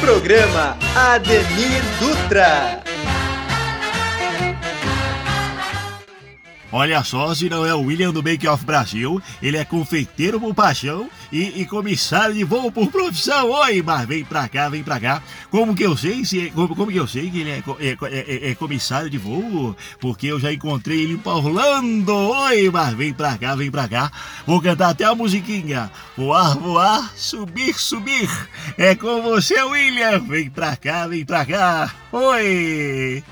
Programa Ademir Dutra. Olha só, se não é o William do Make Off Brasil, ele é confeiteiro por paixão e, e, comissário de voo por profissão. Oi, mas vem pra cá, vem pra cá. Como que eu sei se é, como, como que eu sei que ele é, é, é, é, comissário de voo? Porque eu já encontrei ele pra Orlando. Oi, mas vem pra cá, vem pra cá. Vou cantar até a musiquinha. Voar, voar, subir, subir. É com você, William. Vem pra cá, vem pra cá. Oi.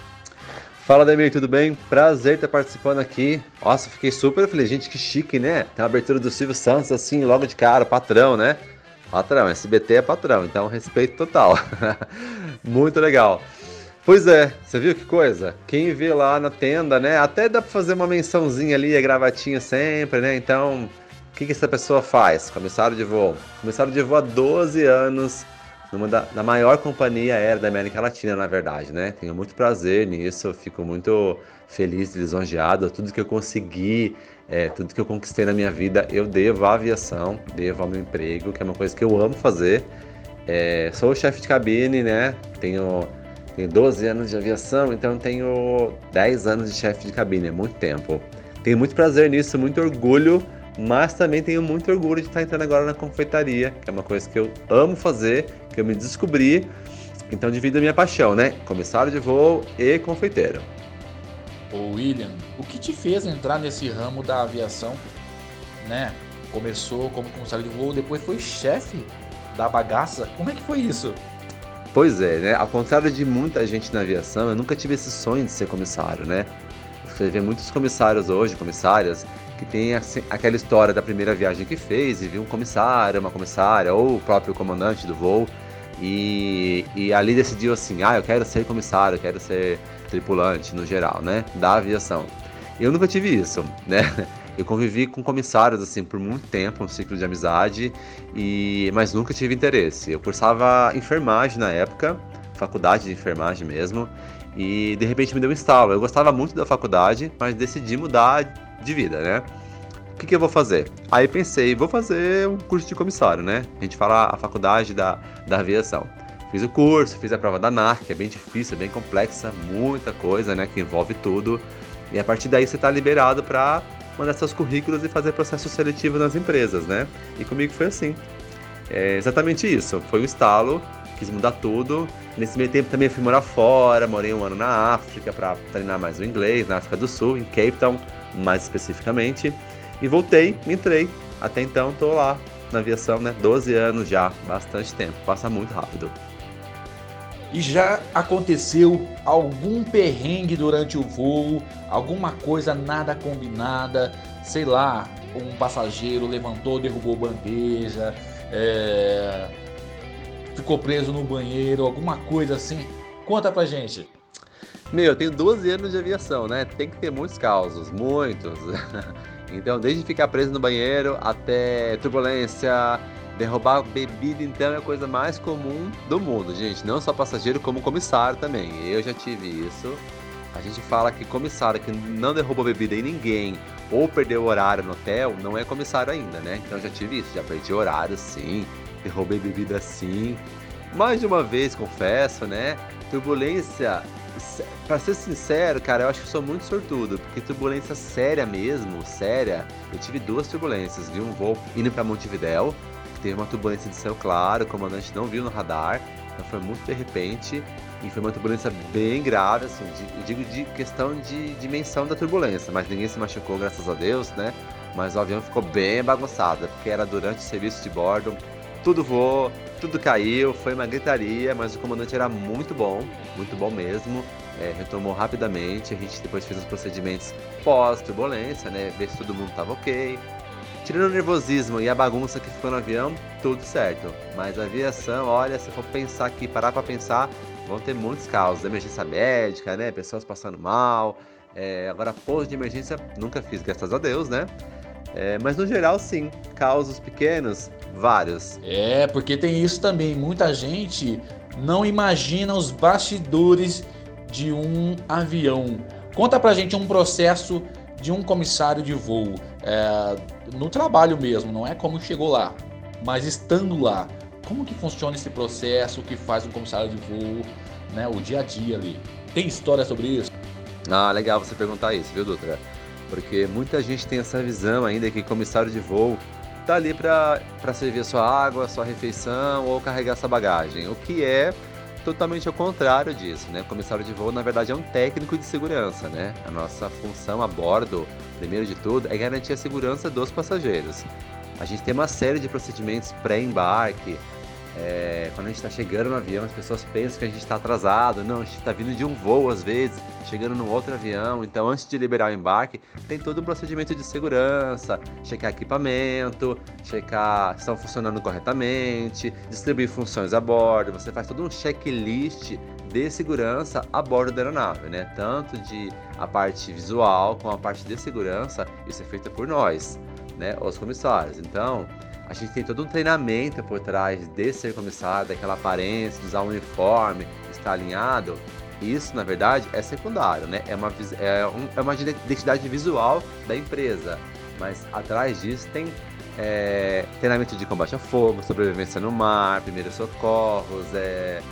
Fala, Demir, tudo bem? Prazer estar participando aqui. Nossa, fiquei super feliz. Gente, que chique, né? Tem a abertura do Silvio Santos, assim, logo de cara, patrão, né? Patrão, SBT é patrão, então respeito total. Muito legal. Pois é, você viu que coisa? Quem vê lá na tenda, né? Até dá pra fazer uma mençãozinha ali, a gravatinha sempre, né? Então, o que, que essa pessoa faz? Comissário de voo. Comissário de voo há 12 anos numa da, maior companhia aérea da América Latina, na verdade, né? Tenho muito prazer nisso, fico muito feliz, lisonjeado. Tudo que eu consegui, é, tudo que eu conquistei na minha vida, eu devo à aviação, devo ao meu emprego, que é uma coisa que eu amo fazer. É, sou chefe de cabine, né? Tenho, tenho 12 anos de aviação, então tenho 10 anos de chefe de cabine, é muito tempo. Tenho muito prazer nisso, muito orgulho mas também tenho muito orgulho de estar entrando agora na confeitaria, que é uma coisa que eu amo fazer, que eu me descobri. Então divido a minha paixão, né? Comissário de voo e confeiteiro. Ô William, o que te fez entrar nesse ramo da aviação, né? Começou como comissário de voo, depois foi chefe da bagaça. Como é que foi isso? Pois é, né? Ao contrário de muita gente na aviação, eu nunca tive esse sonho de ser comissário, né? Você vê muitos comissários hoje, comissárias, que tem assim, aquela história da primeira viagem que fez e viu um comissário, uma comissária ou o próprio comandante do voo e, e ali decidiu assim, ah, eu quero ser comissário, eu quero ser tripulante no geral, né, da aviação. Eu nunca tive isso, né? Eu convivi com comissários assim por muito tempo, um ciclo de amizade, e mas nunca tive interesse. Eu cursava enfermagem na época, faculdade de enfermagem mesmo, e de repente me deu um estalo. Eu gostava muito da faculdade, mas decidi mudar de vida, né? O que, que eu vou fazer? Aí pensei, vou fazer um curso de comissário, né? A gente fala a faculdade da, da aviação. Fiz o curso, fiz a prova da NAR, que é bem difícil, é bem complexa, muita coisa, né? Que envolve tudo. E a partir daí você está liberado para mandar seus currículos e fazer processo seletivo nas empresas, né? E comigo foi assim. É exatamente isso. Foi um estalo, quis mudar tudo. Nesse meio tempo também fui morar fora, morei um ano na África para treinar mais o inglês, na África do Sul, em Cape Town mais especificamente. E voltei, entrei. Até então tô lá na aviação, né? 12 anos já, bastante tempo, passa muito rápido. E já aconteceu algum perrengue durante o voo, alguma coisa nada combinada, sei lá, um passageiro levantou, derrubou bandeja, é... ficou preso no banheiro, alguma coisa assim? Conta pra gente. Meu, eu tenho 12 anos de aviação, né? Tem que ter muitos causos, muitos. então, desde ficar preso no banheiro até turbulência, derrubar bebida, então é a coisa mais comum do mundo, gente. Não só passageiro, como comissário também. Eu já tive isso. A gente fala que comissário que não derrubou bebida em ninguém ou perdeu horário no hotel, não é comissário ainda, né? Então já tive isso, já perdi horário sim, derrubei bebida sim. Mais de uma vez, confesso, né? Turbulência Pra ser sincero, cara, eu acho que sou muito sortudo, porque turbulência séria mesmo, séria, eu tive duas turbulências. Vi um voo indo para Montevidéu, que teve uma turbulência de céu claro, o comandante não viu no radar, então foi muito de repente, e foi uma turbulência bem grave, assim, de, eu digo de questão de dimensão da turbulência, mas ninguém se machucou, graças a Deus, né? Mas o avião ficou bem bagunçado, porque era durante o serviço de bordo, tudo voou, tudo caiu, foi uma gritaria, mas o comandante era muito bom, muito bom mesmo. É, retomou rapidamente, a gente depois fez os procedimentos pós-turbulência, né? Ver se todo mundo tava ok. Tirando o nervosismo e a bagunça que ficou no avião, tudo certo. Mas a aviação, olha, se for pensar aqui, parar para pensar, vão ter muitos casos. Emergência médica, né? Pessoas passando mal. É, agora, pouso de emergência, nunca fiz, graças a Deus, né? É, mas no geral, sim. Causos pequenos, vários. É, porque tem isso também. Muita gente não imagina os bastidores de um avião. Conta pra gente um processo de um comissário de voo. É, no trabalho mesmo, não é como chegou lá, mas estando lá. como que funciona esse processo que faz um comissário de voo, né, o dia a dia ali. Tem história sobre isso? Ah, legal você perguntar isso, viu, Dutra? Porque muita gente tem essa visão ainda que comissário de voo tá ali para servir a sua água, sua refeição ou carregar sua bagagem, o que é totalmente ao contrário disso, né? O comissário de voo, na verdade, é um técnico de segurança, né? A nossa função a bordo, primeiro de tudo, é garantir a segurança dos passageiros. A gente tem uma série de procedimentos pré-embarque, é, quando a gente está chegando no avião, as pessoas pensam que a gente está atrasado. Não, a gente está vindo de um voo às vezes, chegando num outro avião. Então, antes de liberar o embarque, tem todo um procedimento de segurança, checar equipamento, checar se estão funcionando corretamente, distribuir funções a bordo. Você faz todo um checklist de segurança a bordo da aeronave, né? Tanto de a parte visual como a parte de segurança, isso é feito por nós, né? Os comissários. Então, a gente tem todo um treinamento por trás de ser comissário, daquela aparência, usar um uniforme, estar alinhado. Isso, na verdade, é secundário, né? É uma, é, um, é uma identidade visual da empresa. Mas atrás disso tem é, treinamento de combate a fogo, sobrevivência no mar, primeiros socorros, é,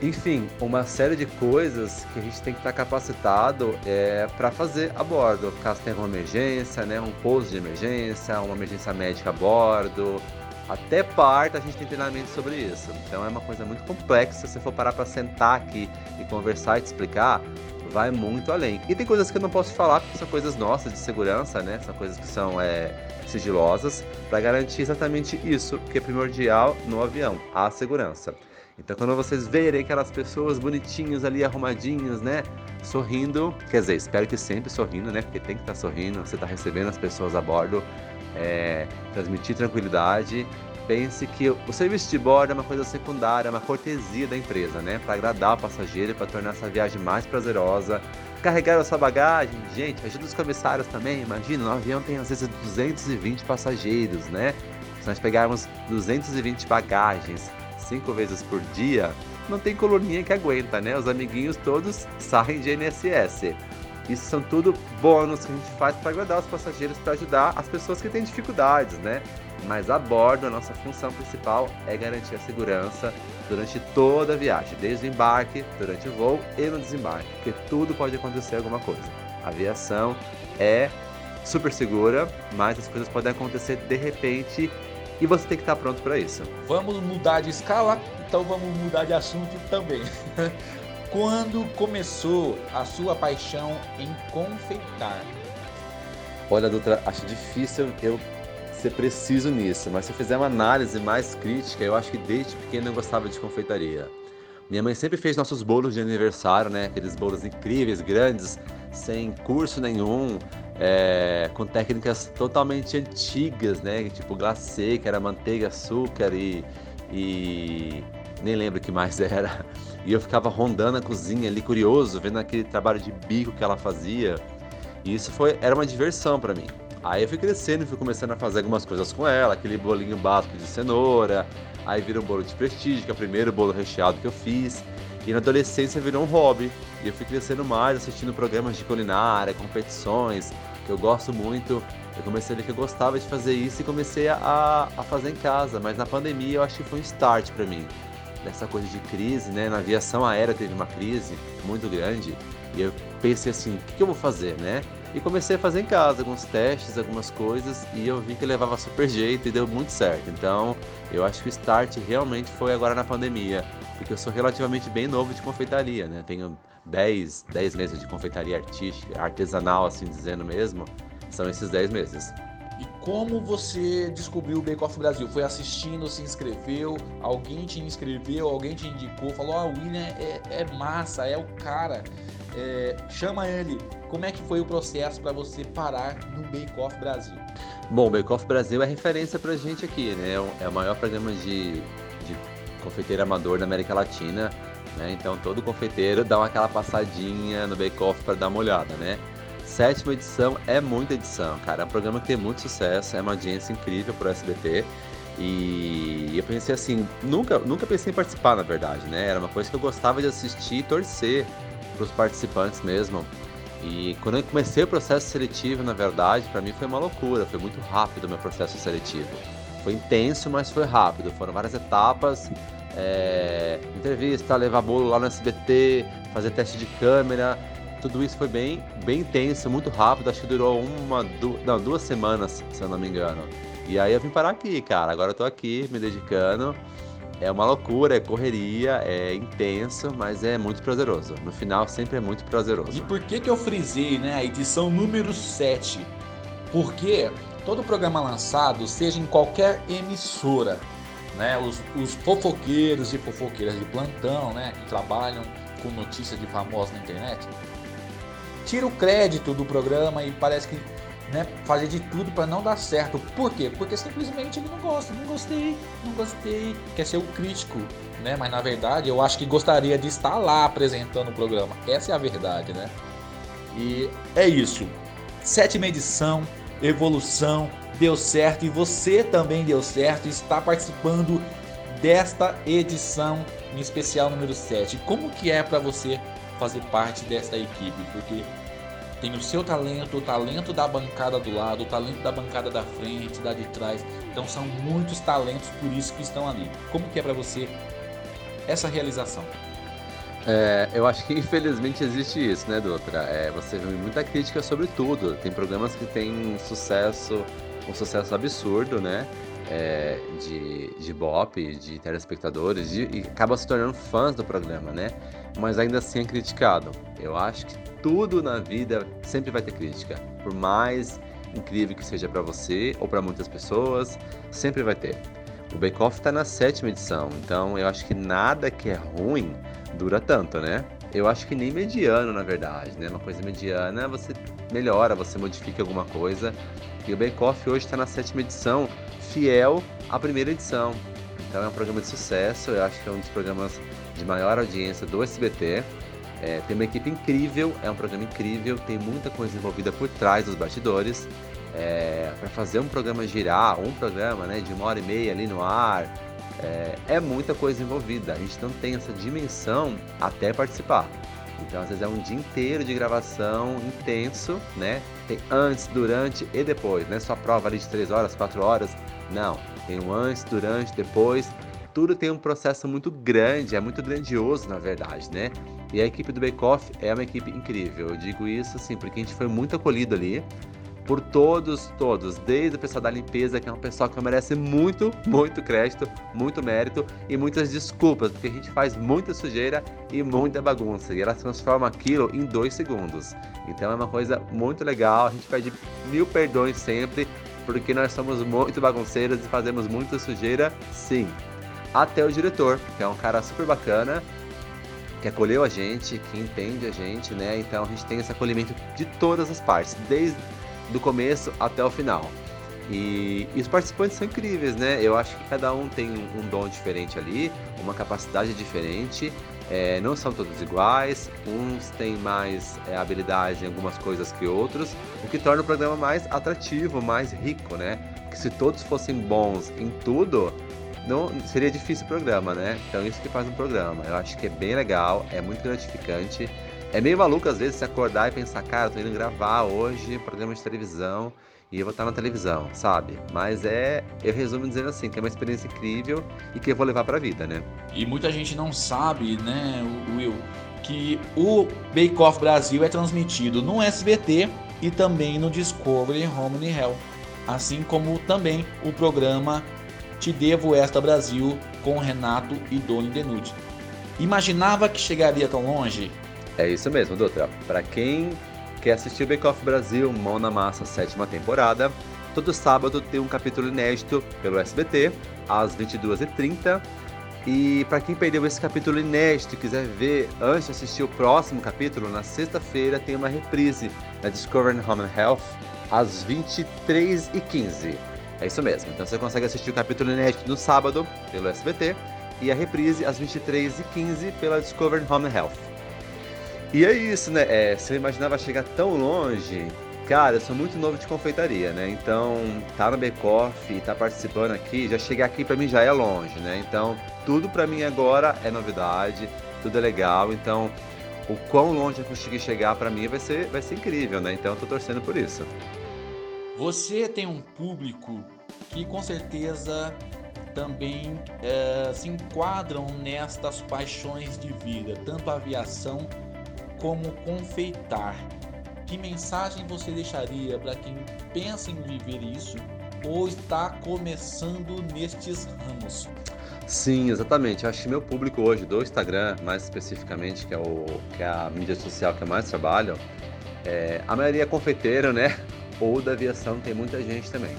enfim, uma série de coisas que a gente tem que estar capacitado é, para fazer a bordo, caso tenha alguma emergência, né, um pouso de emergência, uma emergência médica a bordo, até parte a gente tem treinamento sobre isso. Então é uma coisa muito complexa. Se você for parar para sentar aqui e conversar e te explicar, vai muito além. E tem coisas que eu não posso falar porque são coisas nossas de segurança, né? São coisas que são é, sigilosas para garantir exatamente isso que é primordial no avião, a segurança. Então, quando vocês verem aquelas pessoas bonitinhas ali, arrumadinhas, né? Sorrindo, quer dizer, espero que sempre sorrindo, né? Porque tem que estar tá sorrindo, você está recebendo as pessoas a bordo, é, transmitir tranquilidade. Pense que o serviço de bordo é uma coisa secundária, é uma cortesia da empresa, né? Para agradar o passageiro, para tornar essa viagem mais prazerosa. Carregar a sua bagagem, gente, ajuda os comissários também. Imagina, no avião tem às vezes 220 passageiros, né? Se nós pegarmos 220 bagagens, cinco vezes por dia, não tem coluninha que aguenta, né? Os amiguinhos todos saem de NSS. Isso são tudo bônus que a gente faz para agradar os passageiros, para ajudar as pessoas que têm dificuldades, né? Mas a bordo, a nossa função principal é garantir a segurança durante toda a viagem, desde o embarque, durante o voo e no desembarque, porque tudo pode acontecer alguma coisa. A aviação é super segura, mas as coisas podem acontecer de repente e você tem que estar pronto para isso. Vamos mudar de escala, então vamos mudar de assunto também. Quando começou a sua paixão em confeitar? Olha, doutora, acho difícil eu ser preciso nisso, mas se eu fizer uma análise mais crítica, eu acho que desde pequeno eu gostava de confeitaria. Minha mãe sempre fez nossos bolos de aniversário, né? Aqueles bolos incríveis, grandes, sem curso nenhum, é, com técnicas totalmente antigas, né? Tipo glacê, que era manteiga, açúcar e, e nem lembro o que mais era. E eu ficava rondando a cozinha ali, curioso, vendo aquele trabalho de bico que ela fazia. E isso foi, era uma diversão para mim. Aí eu fui crescendo e fui começando a fazer algumas coisas com ela, aquele bolinho básico de cenoura, aí virou um bolo de prestígio, que é o primeiro bolo recheado que eu fiz. E na adolescência virou um hobby. E eu fui crescendo mais, assistindo programas de culinária, competições, que eu gosto muito. Eu comecei a ver que eu gostava de fazer isso e comecei a, a fazer em casa. Mas na pandemia eu acho que foi um start para mim. Dessa coisa de crise, né? Na aviação aérea teve uma crise muito grande. E eu pensei assim, o que, que eu vou fazer, né? E comecei a fazer em casa alguns testes, algumas coisas, e eu vi que levava super jeito e deu muito certo. Então, eu acho que o start realmente foi agora na pandemia, porque eu sou relativamente bem novo de confeitaria, né? Tenho 10, 10 meses de confeitaria artística, artesanal, assim dizendo mesmo, são esses 10 meses. E como você descobriu o Bake Off Brasil? Foi assistindo, se inscreveu, alguém te inscreveu, alguém te indicou, falou: Ah, o William é, é massa, é o cara, é, chama ele. Como é que foi o processo para você parar no Bake Off Brasil? Bom, o Bake Off Brasil é referência pra gente aqui, né? É, é o maior programa de, de confeiteiro amador da América Latina. Né? Então todo confeiteiro dá aquela passadinha no Bake Off para dar uma olhada, né? Sétima edição é muita edição, cara. É um programa que tem muito sucesso, é uma audiência incrível pro SBT. E eu pensei assim, nunca, nunca pensei em participar, na verdade, né? Era uma coisa que eu gostava de assistir e torcer para os participantes mesmo. E quando eu comecei o processo seletivo, na verdade, para mim foi uma loucura, foi muito rápido o meu processo seletivo Foi intenso, mas foi rápido. Foram várias etapas. É, entrevista, levar bolo lá no SBT, fazer teste de câmera. Tudo isso foi bem, bem intenso, muito rápido. Acho que durou uma, du não, duas semanas, se eu não me engano. E aí eu vim parar aqui, cara. Agora eu tô aqui me dedicando. É uma loucura, é correria, é intenso, mas é muito prazeroso. No final sempre é muito prazeroso. E por que que eu frisei, né, a edição número 7? Porque todo programa lançado, seja em qualquer emissora, né, os, os fofoqueiros e fofoqueiras de plantão, né, que trabalham com notícias de famosos na internet, tira o crédito do programa e parece que né, fazer de tudo para não dar certo. Por quê? Porque simplesmente ele não gosta, não gostei, não gostei, quer ser o crítico, né? Mas na verdade eu acho que gostaria de estar lá apresentando o programa. Essa é a verdade, né? E é isso. Sétima edição, evolução, deu certo e você também deu certo, está participando desta edição em especial número 7. Como que é para você fazer parte desta equipe? Porque tem o seu talento, o talento da bancada do lado, o talento da bancada da frente, da de trás. Então são muitos talentos por isso que estão ali. Como que é para você essa realização? É, eu acho que infelizmente existe isso, né, Doutora? É, você vê muita crítica sobre tudo. Tem programas que têm sucesso, um sucesso absurdo, né? É, de, de Bop, de telespectadores, de, e acaba se tornando fãs do programa, né? Mas ainda assim é criticado. Eu acho que tudo na vida sempre vai ter crítica. Por mais incrível que seja para você ou para muitas pessoas, sempre vai ter. O Bake Off tá na sétima edição, então eu acho que nada que é ruim dura tanto, né? Eu acho que nem mediano, na verdade, né? Uma coisa mediana você melhora, você modifica alguma coisa. E o Bake Off hoje está na sétima edição, fiel à primeira edição. Então é um programa de sucesso, eu acho que é um dos programas de maior audiência do SBT. É, tem uma equipe incrível, é um programa incrível, tem muita coisa envolvida por trás dos bastidores. É, para fazer um programa girar, um programa né, de uma hora e meia ali no ar, é, é, muita coisa envolvida. A gente não tem essa dimensão até participar. Então, às vezes, é um dia inteiro de gravação intenso, né? Tem antes, durante e depois, não é só prova ali de 3 horas, 4 horas. Não, tem um antes, durante, depois. Tudo tem um processo muito grande, é muito grandioso, na verdade, né? E a equipe do Bake Off é uma equipe incrível. Eu digo isso assim, porque a gente foi muito acolhido ali por todos, todos, desde o pessoal da limpeza, que é um pessoal que merece muito, muito crédito, muito mérito e muitas desculpas, porque a gente faz muita sujeira e muita bagunça, e ela transforma aquilo em dois segundos. Então é uma coisa muito legal, a gente pede mil perdões sempre, porque nós somos muito bagunceiros e fazemos muita sujeira, sim. Até o diretor, que é um cara super bacana, que acolheu a gente, que entende a gente, né? Então a gente tem esse acolhimento de todas as partes, desde do começo até o final. E, e, os participantes são incríveis, né? Eu acho que cada um tem um, dom diferente ali, uma capacidade diferente. É, não são todos iguais, uns têm mais é, habilidade em algumas coisas que outros, o que torna o programa mais atrativo, mais rico, né? Porque se todos fossem bons em tudo, não seria difícil o programa, né? Então isso que faz um programa. Eu acho que é bem legal, é muito gratificante. É meio maluco às vezes se acordar e pensar, cara, tô indo gravar hoje um programa de televisão e eu vou estar na televisão, sabe? Mas é, eu resumo dizendo assim, que é uma experiência incrível e que eu vou levar pra vida, né? E muita gente não sabe, né, Will, que o Bake Off Brasil é transmitido no SBT e também no Discovery Home and Hell, assim como também o programa Te Devo Esta Brasil com Renato e Doni Denucci. Imaginava que chegaria tão longe? É isso mesmo, doutor. Para quem quer assistir o Bake Off Brasil, Mão na Massa, sétima temporada, todo sábado tem um capítulo inédito pelo SBT, às 22h30. E para quem perdeu esse capítulo inédito e quiser ver antes de assistir o próximo capítulo, na sexta-feira tem uma reprise na Discovery Home and Health, às 23h15. É isso mesmo. Então você consegue assistir o capítulo inédito no sábado pelo SBT e a reprise às 23h15 pela Discovery Home Health. E é isso, né? É, se eu imaginava chegar tão longe, cara, eu sou muito novo de confeitaria, né? Então, tá no Becoff tá participando aqui, já chegar aqui para mim já é longe, né? Então, tudo para mim agora é novidade, tudo é legal. Então, o quão longe eu conseguir chegar para mim vai ser, vai ser incrível, né? Então, eu tô torcendo por isso. Você tem um público que com certeza também é, se enquadram nestas paixões de vida, tanto aviação como confeitar. Que mensagem você deixaria para quem pensa em viver isso ou está começando nestes ramos? Sim, exatamente. Acho que meu público hoje do Instagram, mais especificamente, que é, o, que é a mídia social que eu mais trabalho, é, a maioria é confeiteiro, né? Ou da aviação tem muita gente também.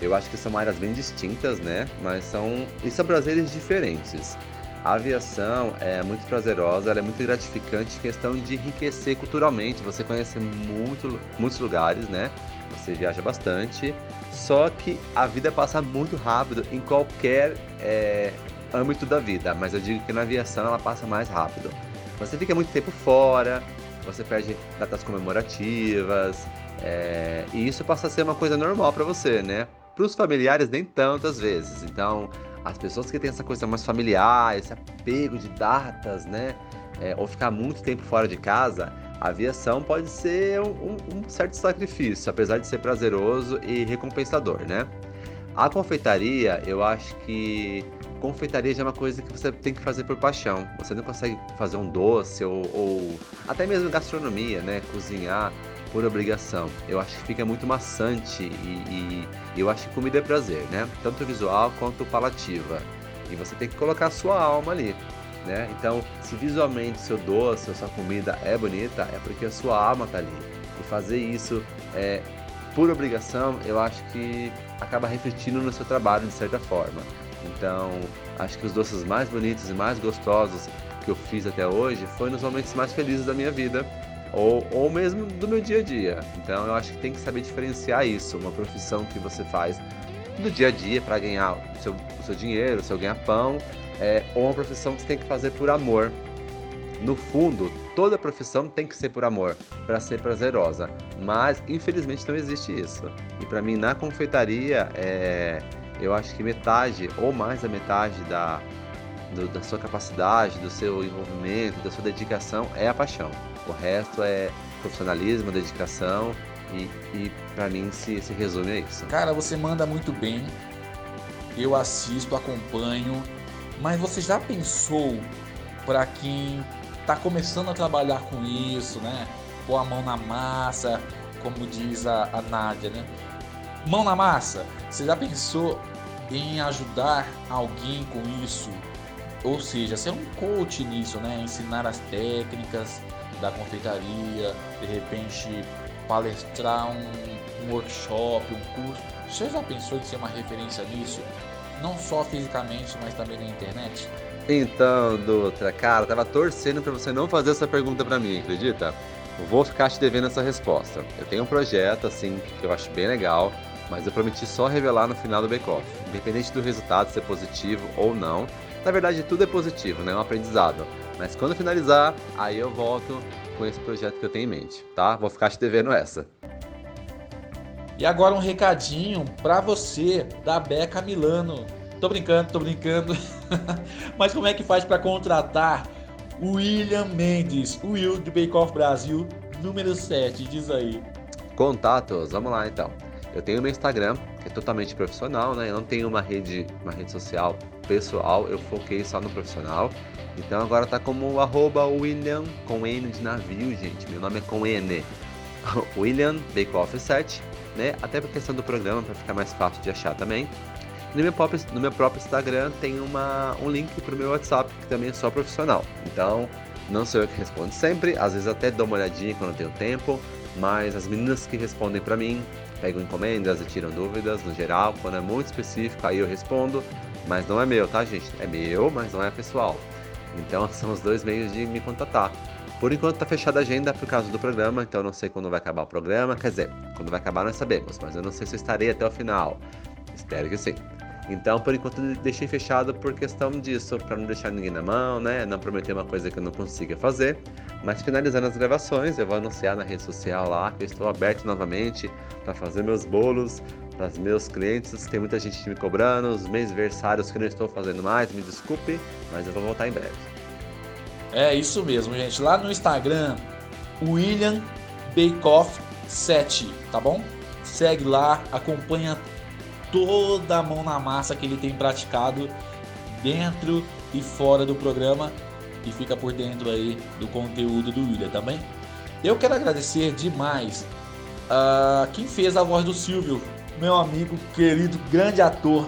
Eu acho que são áreas bem distintas, né? Mas são. E são prazeres diferentes. A aviação é muito prazerosa, ela é muito gratificante questão de enriquecer culturalmente. Você conhece muito, muitos lugares, né? Você viaja bastante. Só que a vida passa muito rápido em qualquer é, âmbito da vida. Mas eu digo que na aviação ela passa mais rápido. Você fica muito tempo fora, você perde datas comemorativas. É, e isso passa a ser uma coisa normal para você, né? Para os familiares, nem tantas vezes. Então, as pessoas que têm essa coisa mais familiar, esse apego de datas, né? É, ou ficar muito tempo fora de casa, a aviação pode ser um, um, certo sacrifício, apesar de ser prazeroso e recompensador, né? A confeitaria, eu acho que confeitaria já é uma coisa que você tem que fazer por paixão. Você não consegue fazer um doce ou, ou até mesmo gastronomia, né? Cozinhar por obrigação. Eu acho que fica muito maçante e, e, eu acho que comida é prazer, né? Tanto visual quanto palativa. E você tem que colocar a sua alma ali, né? Então, se visualmente seu doce, sua comida é bonita, é porque a sua alma tá ali. E fazer isso é, por obrigação, eu acho que acaba refletindo no seu trabalho de certa forma. Então, acho que os doces mais bonitos e mais gostosos que eu fiz até hoje foi nos momentos mais felizes da minha vida ou, ou mesmo do meu dia a dia. Então eu acho que tem que saber diferenciar isso, uma profissão que você faz no dia a dia para ganhar o seu, o seu dinheiro, o seu ganha-pão, é, ou uma profissão que você tem que fazer por amor. No fundo, toda profissão tem que ser por amor, para ser prazerosa, mas infelizmente não existe isso. E para mim, na confeitaria, é, eu acho que metade ou mais da metade da, do, da sua capacidade, do seu envolvimento, da sua dedicação é a paixão. O resto é profissionalismo, dedicação e, e para mim se, se resume a isso. Cara, você manda muito bem. Eu assisto, acompanho. Mas você já pensou para quem está começando a trabalhar com isso, né? Pôr a mão na massa, como diz a, a Nádia, né? Mão na massa. Você já pensou em ajudar alguém com isso? Ou seja, ser um coach nisso, né? Ensinar as técnicas, da confeitaria, de repente palestrar um, um workshop, um curso. Você já pensou em ser uma referência nisso? Não só fisicamente, mas também na internet? Então, Dutra, cara, tava torcendo para você não fazer essa pergunta para mim, acredita? Eu vou ficar te devendo essa resposta. Eu tenho um projeto, assim, que eu acho bem legal, mas eu prometi só revelar no final do bake-off. Independente do resultado ser positivo ou não. Na verdade, tudo é positivo, né? É um aprendizado. Mas quando finalizar, aí eu volto com esse projeto que eu tenho em mente, tá? Vou ficar te devendo essa. E agora um recadinho para você da Beca Milano. Tô brincando, tô brincando. Mas como é que faz para contratar o William Mendes, o Will do Bake Off Brasil, número 7? Diz aí. Contatos, vamos lá então. Eu tenho meu Instagram, que é totalmente profissional, né? Eu não tenho uma rede, uma rede social pessoal, eu foquei só no profissional. Então agora tá como arroba William com N de navio, gente. Meu nome é com N. William Bakeoff 7, né? Até por questão do programa, para ficar mais fácil de achar também. No meu, próprio, no meu próprio Instagram tem uma, um link pro meu WhatsApp, que também é só profissional. Então, não sou eu que respondo sempre, às vezes até dou uma olhadinha quando tenho tempo, mas as meninas que respondem para mim pegam encomendas e tiram dúvidas no geral. Quando é muito específico, aí eu respondo, mas não é meu, tá, gente? É meu, mas não é pessoal. Então são os dois meios de me contatar. Por enquanto está fechada a agenda por causa do programa, então não sei quando vai acabar o programa. Quer dizer, quando vai acabar nós sabemos, mas eu não sei se eu estarei até o final. Espero que sim. Então, por enquanto, deixei fechado por questão disso, para não deixar ninguém na mão, né? Não prometer uma coisa que eu não consiga fazer. Mas finalizando as gravações, eu vou anunciar na rede social lá que eu estou aberto novamente para fazer meus bolos para os meus clientes. Tem muita gente me cobrando, os meus versários que eu não estou fazendo mais, me desculpe, mas eu vou voltar em breve. É isso mesmo, gente. Lá no Instagram, William Bakeoff 7, tá bom? segue lá, acompanha toda a mão na massa que ele tem praticado dentro e fora do programa e fica por dentro aí do conteúdo do William também. Eu quero agradecer demais a quem fez a voz do Silvio, meu amigo, querido, grande ator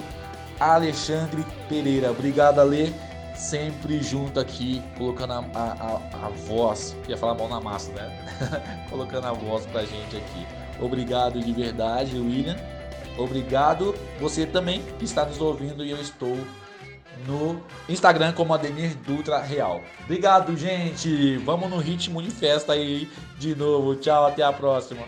Alexandre Pereira. Obrigado, Ale. Sempre junto aqui, colocando a, a, a, voz, ia falar mão na massa, né? colocando a voz pra gente aqui. Obrigado de verdade, William. Obrigado você também que está nos ouvindo e eu estou no Instagram como Ademir Dutra Real. Obrigado, gente. Vamos no ritmo de festa aí de novo. Tchau, até a próxima.